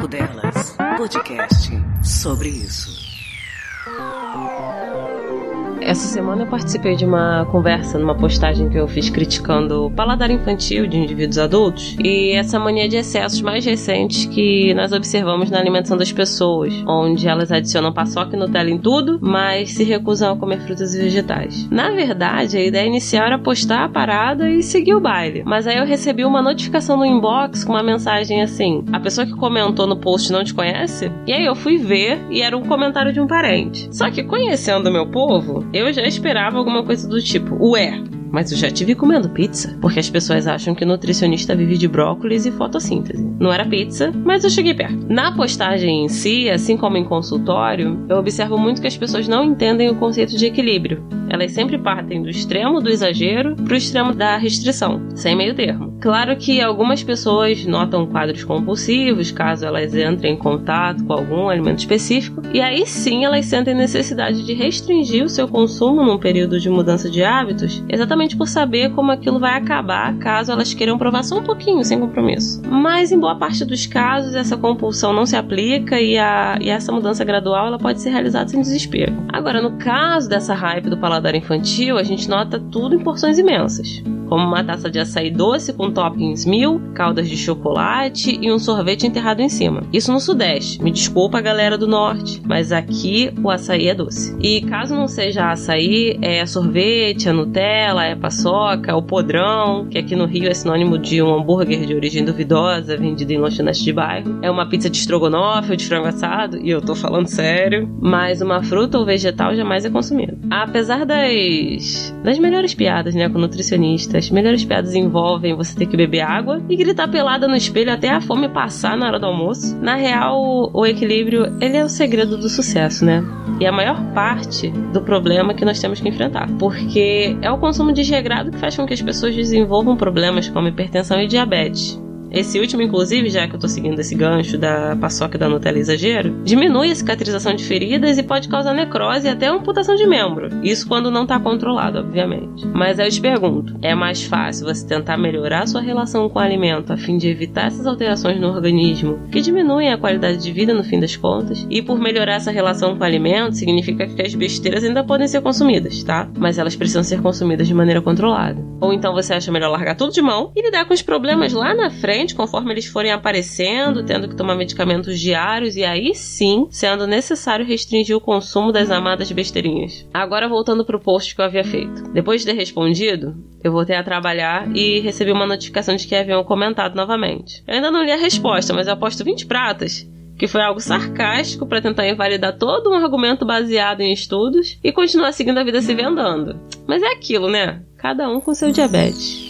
Papo Delas, podcast sobre isso. Essa semana eu participei de uma conversa numa postagem que eu fiz criticando o paladar infantil de indivíduos adultos e essa mania de excessos mais recentes que nós observamos na alimentação das pessoas, onde elas adicionam paçoca e Nutella em tudo, mas se recusam a comer frutas e vegetais. Na verdade, a ideia inicial era postar a parada e seguir o baile, mas aí eu recebi uma notificação no inbox com uma mensagem assim: a pessoa que comentou no post não te conhece? E aí eu fui ver e era um comentário de um parente. Só que conhecendo meu povo, eu já esperava alguma coisa do tipo, ué, mas eu já tive comendo pizza, porque as pessoas acham que nutricionista vive de brócolis e fotossíntese. Não era pizza, mas eu cheguei perto. Na postagem em si, assim como em consultório, eu observo muito que as pessoas não entendem o conceito de equilíbrio. Elas sempre partem do extremo do exagero para o extremo da restrição, sem meio termo. Claro que algumas pessoas notam quadros compulsivos caso elas entrem em contato com algum alimento específico, e aí sim elas sentem necessidade de restringir o seu consumo num período de mudança de hábitos, exatamente por saber como aquilo vai acabar caso elas queiram provar só um pouquinho sem compromisso. Mas em boa parte dos casos essa compulsão não se aplica e, a, e essa mudança gradual ela pode ser realizada sem desespero. Agora, no caso dessa hype do paladar infantil, a gente nota tudo em porções imensas como uma taça de açaí doce com toppings mil, caldas de chocolate e um sorvete enterrado em cima. Isso no Sudeste. Me desculpa a galera do Norte, mas aqui o açaí é doce. E caso não seja açaí, é sorvete, é Nutella, é paçoca, é o podrão, que aqui no Rio é sinônimo de um hambúrguer de origem duvidosa vendido em lanchonete de bairro. É uma pizza de estrogonofe ou de frango assado, e eu tô falando sério. Mas uma fruta ou vegetal jamais é consumido. Apesar das, das melhores piadas, né, com nutricionistas as melhores piadas envolvem você ter que beber água e gritar pelada no espelho até a fome passar na hora do almoço. Na real, o equilíbrio, ele é o segredo do sucesso, né? E a maior parte do problema que nós temos que enfrentar. Porque é o consumo desregrado que faz com que as pessoas desenvolvam problemas como hipertensão e diabetes. Esse último, inclusive, já que eu tô seguindo esse gancho da paçoca da Nutella exagero, diminui a cicatrização de feridas e pode causar necrose e até amputação de membro. Isso quando não tá controlado, obviamente. Mas aí eu te pergunto, é mais fácil você tentar melhorar sua relação com o alimento a fim de evitar essas alterações no organismo que diminuem a qualidade de vida no fim das contas? E por melhorar essa relação com o alimento, significa que as besteiras ainda podem ser consumidas, tá? Mas elas precisam ser consumidas de maneira controlada. Ou então você acha melhor largar tudo de mão e lidar com os problemas lá na frente conforme eles forem aparecendo, tendo que tomar medicamentos diários e aí sim sendo necessário restringir o consumo das amadas besteirinhas. Agora voltando pro post que eu havia feito. Depois de ter respondido, eu voltei a trabalhar e recebi uma notificação de que haviam comentado novamente. Eu ainda não li a resposta, mas eu aposto 20 pratas que foi algo sarcástico para tentar invalidar todo um argumento baseado em estudos e continuar seguindo a vida se vendando. Mas é aquilo, né? Cada um com seu diabetes.